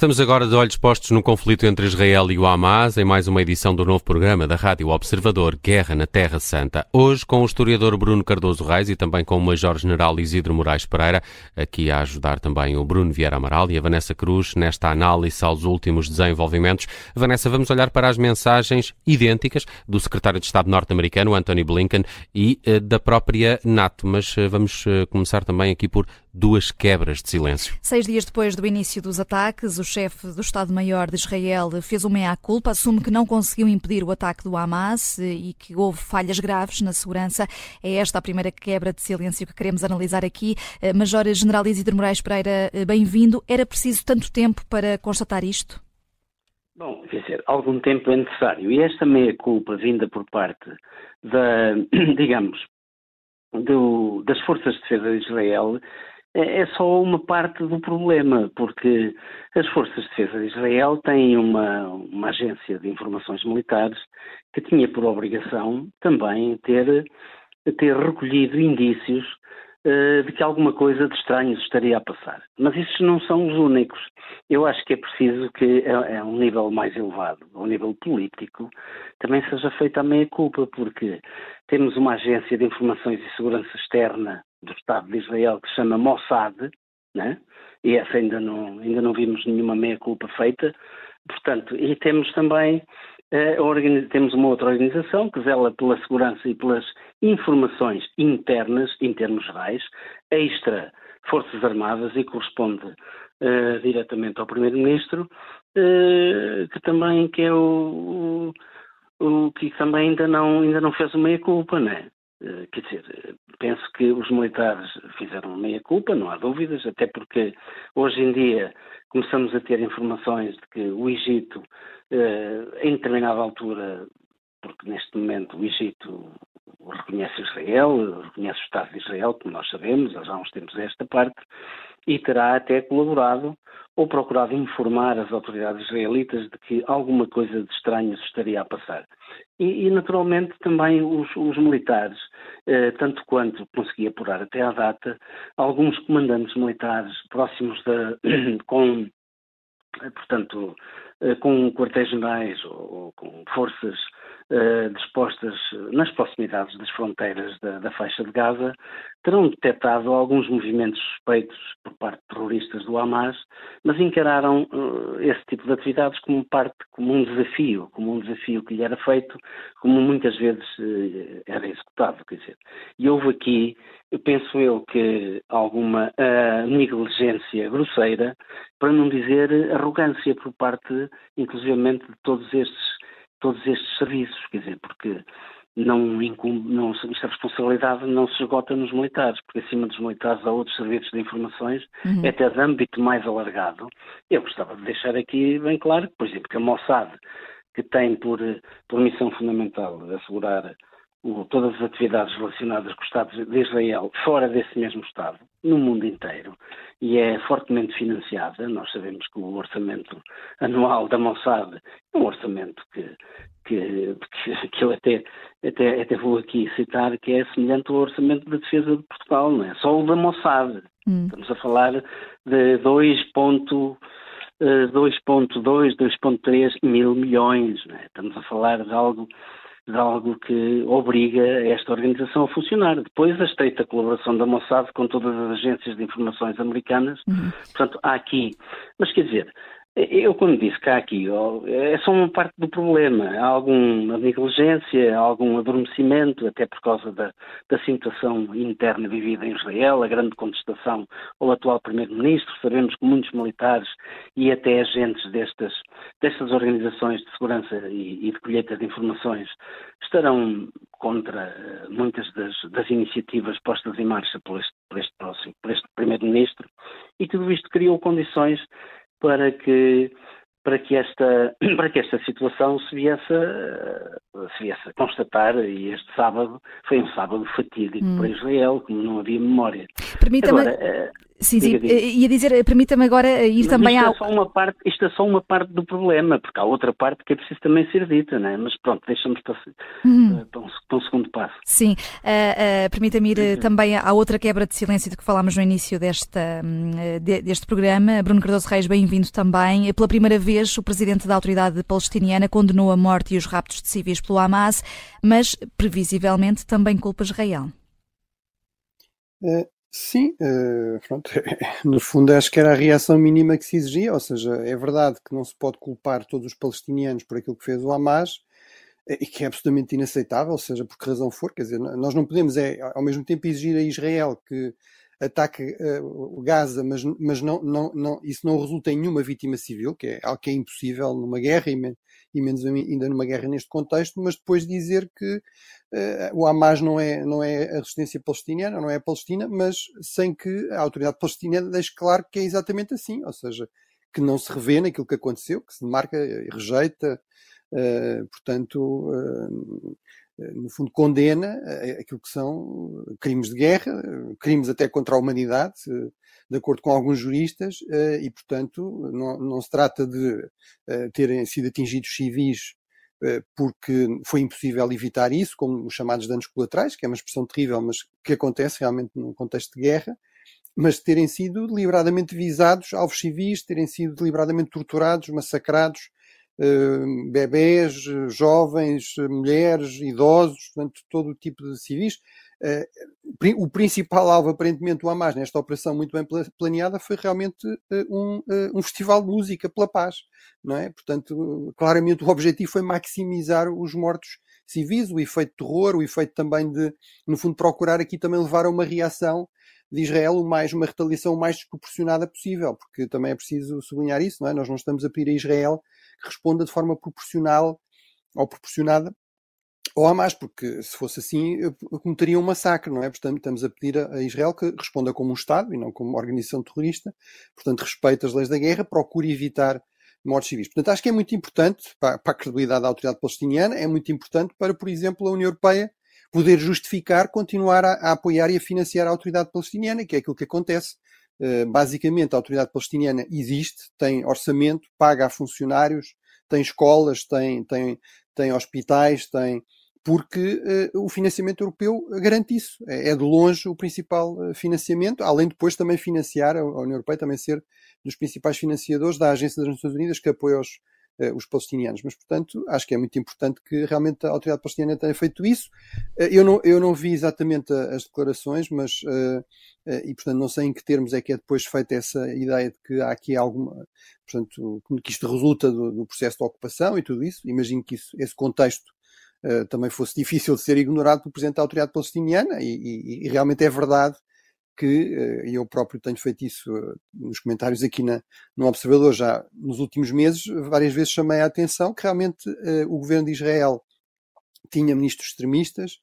Estamos agora de olhos postos no conflito entre Israel e o Hamas, em mais uma edição do novo programa da Rádio Observador Guerra na Terra Santa. Hoje com o historiador Bruno Cardoso Reis e também com o Major-General Isidro Moraes Pereira, aqui a ajudar também o Bruno Vieira Amaral e a Vanessa Cruz nesta análise aos últimos desenvolvimentos. Vanessa, vamos olhar para as mensagens idênticas do secretário de Estado norte-americano, Anthony Blinken, e uh, da própria NATO, mas uh, vamos uh, começar também aqui por duas quebras de silêncio. Seis dias depois do início dos ataques, o chefe do Estado-Maior de Israel fez uma meia-culpa, assume que não conseguiu impedir o ataque do Hamas e que houve falhas graves na segurança. É esta a primeira quebra de silêncio que queremos analisar aqui. Eh, Major General Isidro Moraes Pereira, eh, bem-vindo. Era preciso tanto tempo para constatar isto? Bom, quer dizer, algum tempo é necessário. E esta meia-culpa vinda por parte da, digamos, do, das forças de defesa de Israel é, é só uma parte do problema, porque as Forças de Defesa de Israel têm uma, uma agência de informações militares que tinha por obrigação também ter, ter recolhido indícios uh, de que alguma coisa de estranho estaria a passar. Mas esses não são os únicos. Eu acho que é preciso que, a, a um nível mais elevado, ao nível político, também seja feita a meia-culpa, porque temos uma agência de informações e segurança externa do Estado de Israel que se chama Mossad, né? e essa ainda não, ainda não vimos nenhuma meia-culpa feita. Portanto, e temos também eh, temos uma outra organização que zela pela segurança e pelas informações internas, em termos gerais, extra Forças Armadas e corresponde eh, diretamente ao Primeiro-Ministro, eh, que também que é o, o, o, que também ainda não, ainda não fez uma meia-culpa, né? Eh, quer dizer, penso que os militares fizeram meia-culpa, não há dúvidas, até porque hoje em dia começamos a ter informações de que o Egito, eh, em determinada altura, porque neste momento o Egito reconhece Israel, reconhece o Estado de Israel, como nós sabemos, já há uns tempos esta parte, e terá até colaborado ou procurado informar as autoridades israelitas de que alguma coisa de estranho se estaria a passar. E, e naturalmente, também os, os militares, eh, tanto quanto consegui apurar até à data, alguns comandantes militares próximos da, com, portanto, eh, com quartéis-generais ou com forças eh, dispostas nas proximidades das fronteiras da, da, faixa de Gaza, terão detectado alguns movimentos suspeitos por parte de terroristas do Hamas, mas encararam uh, esse tipo de atividades como parte, como um desafio, como um desafio que lhe era feito, como muitas vezes uh, era executado, quer dizer. E houve aqui, penso eu, que alguma negligência grosseira, para não dizer arrogância por parte, inclusivamente, de todos estes todos estes serviços, quer dizer, porque não, incumbe, não, esta responsabilidade não se esgota nos militares, porque acima dos militares há outros serviços de informações, uhum. até de âmbito mais alargado. Eu gostava de deixar aqui bem claro, por exemplo, que a Mossad, que tem por, por missão fundamental assegurar o, todas as atividades relacionadas com o Estado de Israel fora desse mesmo Estado, no mundo inteiro, e é fortemente financiada. Nós sabemos que o orçamento anual da Mossad é um orçamento que, que, que, que eu até, até, até vou aqui citar, que é semelhante ao orçamento da defesa de Portugal, não é? Só o da Mossad. Hum. Estamos a falar de 2,2, 2,2, 2,3 mil milhões, não é? Estamos a falar de algo de algo que obriga esta organização a funcionar. Depois, a estreita colaboração da Mossad com todas as agências de informações americanas. Uhum. Portanto, há aqui. Mas quer dizer, eu, quando disse há aqui, é só uma parte do problema. Há alguma negligência, algum adormecimento, até por causa da, da situação interna vivida em Israel, a grande contestação ao atual Primeiro-Ministro. Sabemos que muitos militares e até agentes destas, destas organizações de segurança e, e de colheita de informações estarão contra eh, muitas das, das iniciativas postas em marcha por este, por este, por este Primeiro-Ministro. E tudo isto criou condições para que para que esta para que esta situação se viesse a, se viesse a constatar e este sábado foi um sábado fatídico hum. para Israel como não havia memória permita-me eh, Sim, sim. Ia dizer, permita-me agora ir Mas também isto ao. É só uma parte, isto é só uma parte do problema, porque há outra parte que é preciso também ser dita, não é? Mas pronto, deixamos para, uhum. para, um, para um, segundo passo. Sim. Uh, uh, permita-me ir uh, também à outra quebra de silêncio de que falámos no início desta, hum, de, deste programa. Bruno Cardoso Reis, bem-vindo também. Pela primeira vez, o presidente da autoridade palestiniana condenou a morte e os raptos de civis pelo Hamas, mas previsivelmente também culpa Israel. É, Sim, uh, pronto, no fundo acho que era a reação mínima que se exigia, ou seja, é verdade que não se pode culpar todos os palestinianos por aquilo que fez o Hamas, eh, e que é absolutamente inaceitável, seja por que razão for, quer dizer, nós não podemos é, ao mesmo tempo exigir a Israel que ataque uh, Gaza, mas, mas não, não, não, isso não resulta em nenhuma vítima civil, que é algo que é impossível numa guerra e, e menos ainda numa guerra neste contexto, mas depois dizer que uh, o Hamas não é, não é a resistência palestiniana, não é a Palestina, mas sem que a autoridade palestiniana deixe claro que é exatamente assim, ou seja, que não se revê naquilo que aconteceu, que se demarca e rejeita, uh, portanto, eh, no fundo, condena eh, aquilo que são crimes de guerra, crimes até contra a humanidade, de acordo com alguns juristas, eh, e, portanto, não, não se trata de terem sido atingidos civis porque foi impossível evitar isso, como os chamados danos colaterais, que é uma expressão terrível, mas que acontece realmente num contexto de guerra, mas terem sido deliberadamente visados alvos civis, terem sido deliberadamente torturados, massacrados, bebés, jovens, mulheres, idosos, portanto, todo o tipo de civis. Uh, o principal alvo, aparentemente, do Hamas nesta operação muito bem planeada foi realmente uh, um, um, festival de música pela paz, não é? Portanto, claramente o objetivo foi maximizar os mortos civis, o efeito terror, o efeito também de, no fundo, procurar aqui também levar a uma reação de Israel o mais, uma retaliação mais desproporcionada possível, porque também é preciso sublinhar isso, não é? Nós não estamos a pedir a Israel que responda de forma proporcional ou proporcionada ao Hamas, porque se fosse assim cometeria um massacre, não é? Portanto, estamos a pedir a Israel que responda como um Estado e não como uma organização terrorista, portanto, respeite as leis da guerra, procure evitar mortes civis. Portanto, acho que é muito importante para, para a credibilidade da autoridade palestiniana, é muito importante para, por exemplo, a União Europeia poder justificar continuar a, a apoiar e a financiar a autoridade palestiniana, que é aquilo que acontece eh, basicamente, a autoridade palestiniana existe, tem orçamento, paga a funcionários, tem escolas, tem, tem, tem hospitais, tem. Porque uh, o financiamento europeu garante isso. É, é, de longe o principal eh, financiamento, além de depois também financiar, a União Europeia também ser dos principais financiadores da Agência das Nações Unidas que apoia os, uh, os palestinianos. Mas, portanto, acho que é muito importante que realmente a autoridade palestiniana tenha feito isso. Uh, eu, não, eu não vi exatamente as declarações, mas eh, e, portanto, não sei em que termos é que é depois feita essa ideia de que há aqui alguma, portanto, que isto resulta do, do processo de ocupação e tudo isso. Imagino que isso, esse contexto também fosse difícil de ser ignorado pelo Presidente da Autoridade Palestiniana e, e, e realmente é verdade que, uh, e eu próprio tenho feito isso uh, nos comentários aqui na, no Observador já nos últimos meses, várias vezes chamei a atenção que realmente o governo de Israel tinha ministros extremistas,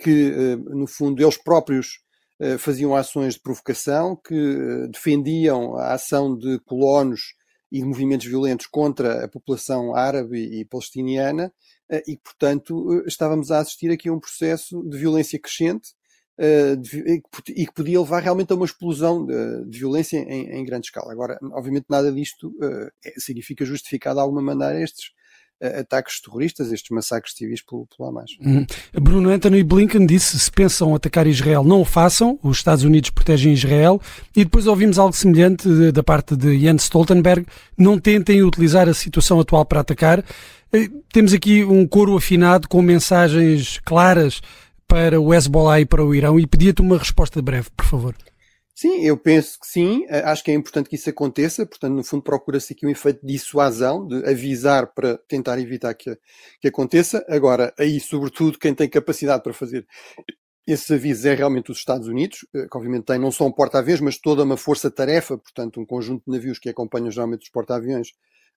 que, no fundo, eles próprios eh, faziam ações de provocação, que eh, defendiam a ação de colonos e de movimentos violentos contra a população árabe e palestiniana, eh, e, portanto, estávamos a assistir aqui a um processo de violência crescente e que podia levar realmente a uma explosão de, violência em, em grande escala. Agora, obviamente, nada disto é, significa justificar de alguma maneira estes ataques terroristas, estes massacres civis pelo, pelo Hamas. Uhum. Bruno Anthony Blinken disse se pensam atacar Israel, não o façam, os Estados Unidos protegem Israel, e depois ouvimos algo semelhante da parte de Jens Stoltenberg, não tentem utilizar a situação atual para atacar. Eh, temos aqui um coro afinado com mensagens claras para o Hezbollah e para o Irão e pedia-te uma resposta breve, por favor. Sim, eu penso que sim. Eh, acho que é importante que isso aconteça. Portanto, no fundo, procura-se aqui um efeito de dissuasão, de avisar para tentar evitar que, que aconteça. Agora, aí, sobretudo, quem tem capacidade para fazer esses avisos é realmente os Estados Unidos, eh, que obviamente tem não só um porta-aviões, mas toda uma força-tarefa, portanto, um conjunto de navios que acompanham geralmente os porta-aviões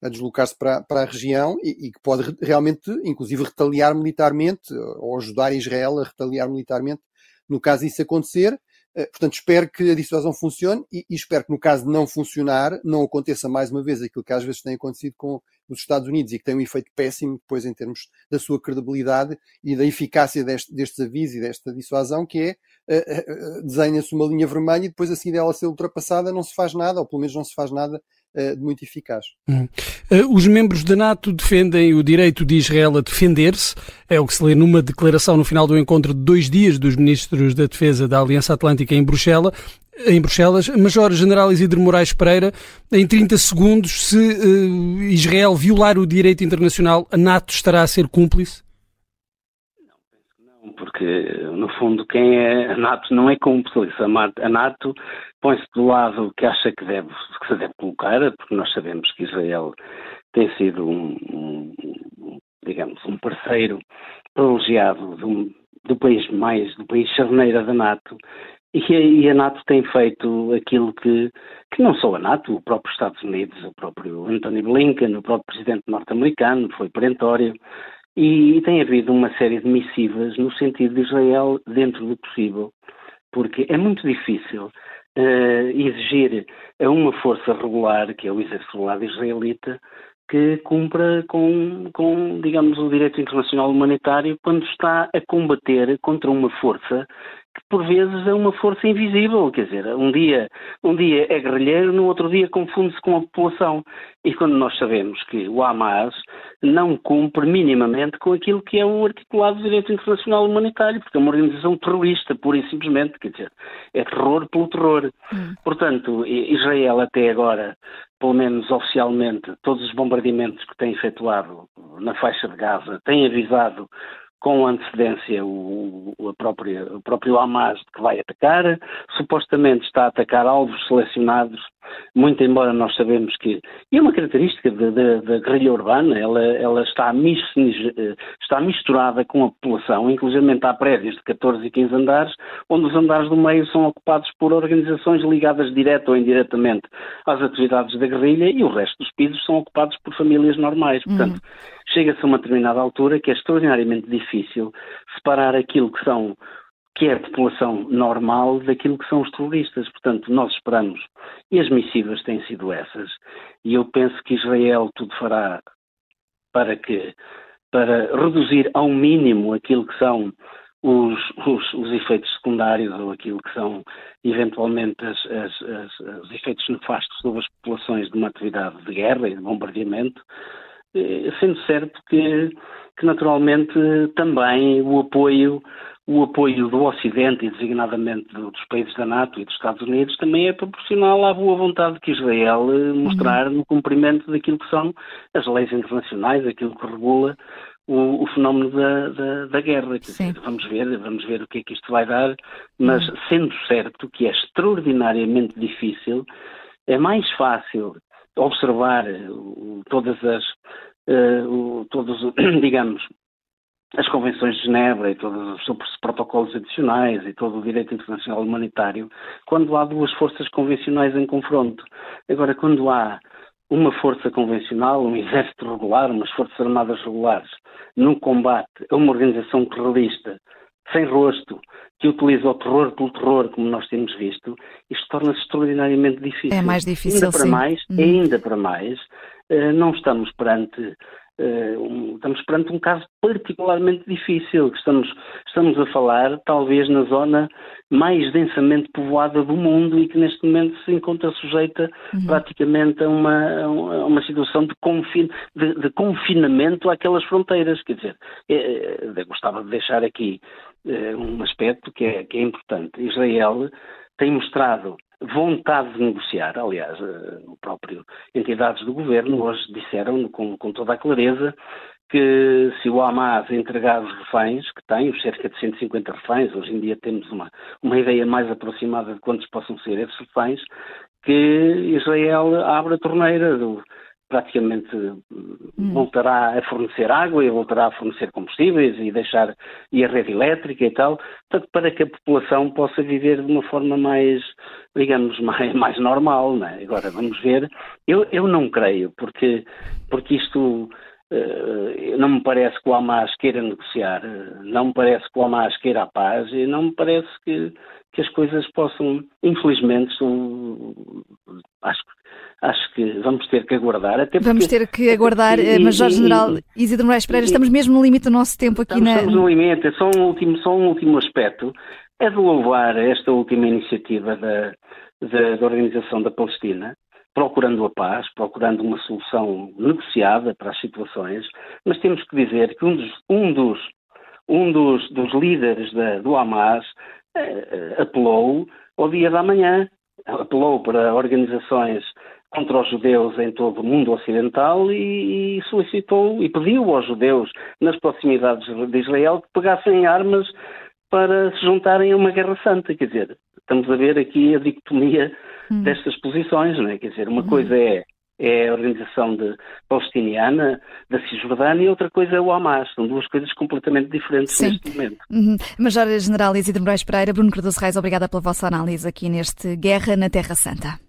a deslocar-se para, para a região e, e, que pode realmente, inclusive, retaliar militarmente ou ajudar Israel a retaliar militarmente no caso isso acontecer. portanto, espero que a dissuasão funcione e, e, espero que, no caso de não funcionar, não aconteça mais uma vez aquilo que às vezes tem acontecido com os Estados Unidos e que tem um efeito péssimo depois em termos da sua credibilidade e da eficácia deste, destes avisos e desta dissuasão, que é uh, uh, desenha-se uma linha vermelha e depois assim dela ser ultrapassada não se faz nada, ou pelo menos não se faz nada de muito eficaz. Hum. Os membros da NATO defendem o direito de Israel a defender-se, é o que se lê numa declaração no final do encontro de dois dias dos ministros da Defesa da Aliança Atlântica em Bruxelas em Bruxelas. Major-General Isidro Moraes Pereira, em 30 segundos, se uh, Israel violar o direito internacional, a NATO estará a ser cúmplice? Não, penso que não, porque, no fundo, quem é a NATO não é cúmplice. A NATO põe-se do lado que acha que, deve, que se deve colocar, porque nós sabemos que Israel tem sido um, um digamos, um parceiro privilegiado do, do país mais, do país charneira da NATO e, e a NATO tem feito aquilo que, que não só a NATO, o próprio Estados Unidos, o próprio Anthony Blinken, o próprio presidente norte-americano, foi perentório, e, e tem havido uma série de missivas no sentido de Israel dentro do possível, porque é muito difícil uh, exigir a uma força regular, que é o exército regular israelita, que cumpra com, com, digamos, o direito internacional humanitário quando está a combater contra uma força que por vezes é uma força invisível, quer dizer, um dia, um dia é guerrilheiro, no outro dia confunde-se com a população. E quando nós sabemos que o Hamas não cumpre minimamente com aquilo que é um articulado direito internacional humanitário, porque é uma organização terrorista, pura e simplesmente, quer dizer, é terror pelo terror. Hum. Portanto, Israel até agora, pelo menos oficialmente, todos os bombardeamentos que tem efetuado na faixa de Gaza, tem avisado com antecedência o, o, própria, o próprio Hamas que vai atacar, supostamente está a atacar alvos selecionados, muito embora nós sabemos que, e é uma característica da guerrilha urbana, ela, ela está, mis, está misturada com a população, inclusive há prédios de 14 e 15 andares, onde os andares do meio são ocupados por organizações ligadas direta ou indiretamente às atividades da guerrilha e o resto dos pisos são ocupados por famílias normais. Portanto, uhum chega-se a uma determinada altura que é extraordinariamente difícil separar aquilo que são que é a população normal daquilo que são os terroristas. Portanto, nós esperamos, e as missivas têm sido essas, e eu penso que Israel tudo fará para que para reduzir ao mínimo aquilo que são os, os, os efeitos secundários ou aquilo que são eventualmente as, as, as, os efeitos nefastos sobre as populações de uma atividade de guerra e de bombardeamento, eh, sendo certo que, que naturalmente também o apoio o apoio do Ocidente e designadamente dos países da NATO e dos Estados Unidos também é proporcional à boa vontade que Israel eh, mostrar no cumprimento daquilo que são as leis internacionais, aquilo que regula o, o fenómeno da, da, da guerra. Dizer, vamos ver, vamos ver o que é que isto vai dar, mas uhum. sendo certo que é extraordinariamente difícil, é mais fácil observar uh, todas as, uh, todos, digamos, as convenções de Genebra e todos os protocolos adicionais e todo o direito internacional humanitário, quando há duas forças convencionais em confronto. Agora, quando há uma força convencional, um exército regular, umas forças armadas regulares, no combate a uma organização terrorista sem rosto, que utiliza o terror pelo terror, como nós temos visto, isto torna-se extraordinariamente difícil. É mais difícil, ainda para sim. mais, hum. ainda para mais, eh, não estamos perante um, estamos perante um caso particularmente difícil. Estamos, estamos a falar, talvez, na zona mais densamente povoada do mundo e que neste momento se encontra sujeita uhum. praticamente a uma, a uma situação de, confin, de, de, confinamento àquelas fronteiras. Quer dizer, é, é, gostava de deixar aqui um aspecto que é, que é importante. Israel tem mostrado vontade de negociar. Aliás, eh, o próprio entidades do governo hoje disseram com, com toda a clareza que se o Hamas entregar os reféns, que tem, os cerca de 150 reféns, hoje em dia temos uma, uma ideia mais aproximada de quantos possam ser esses reféns, que Israel abre a torneira do, praticamente hum. voltará a fornecer água e voltará a fornecer combustíveis e deixar e a rede elétrica e tal, portanto, para que a população possa viver de uma forma mais, digamos, mais, mais normal, né? Agora, vamos ver. Eu, eu não creio, porque, porque isto Uh, não me parece que o Hamas queira negociar, não me parece que o Hamas queira a paz e não me parece que, que as coisas possam, infelizmente, são, acho, acho que vamos ter que aguardar. Até porque, vamos ter que aguardar, e, mas Jorge General Isidro Moraes Pereira, estamos mesmo no limite do nosso tempo aqui estamos, na. Estamos no limite, só um último, só um último aspecto. É de louvar esta última iniciativa da, da, da Organização da Palestina, procurando a paz, procurando uma solução negociada para as situações, mas temos que dizer que um dos, um dos, um dos, dos líderes da, do Hamas eh, apelou ao dia da manhã, apelou para organizações contra os judeus em todo o mundo ocidental e, e, solicitou e pediu aos judeus nas proximidades de Israel que pegassem armas para se juntarem a uma guerra santa. Quer dizer, estamos a ver aqui a dicotomia hum. destas posições, não é? Quer dizer, uma hum. coisa é é a organização de, palestiniana da Cisjordânia e outra coisa é o Hamas. São duas coisas completamente diferentes Sim. neste momento. Uhum. Major General Isidro Moraes Pereira, Bruno Cardoso Reis, obrigada pela vossa análise aqui neste Guerra na Terra Santa.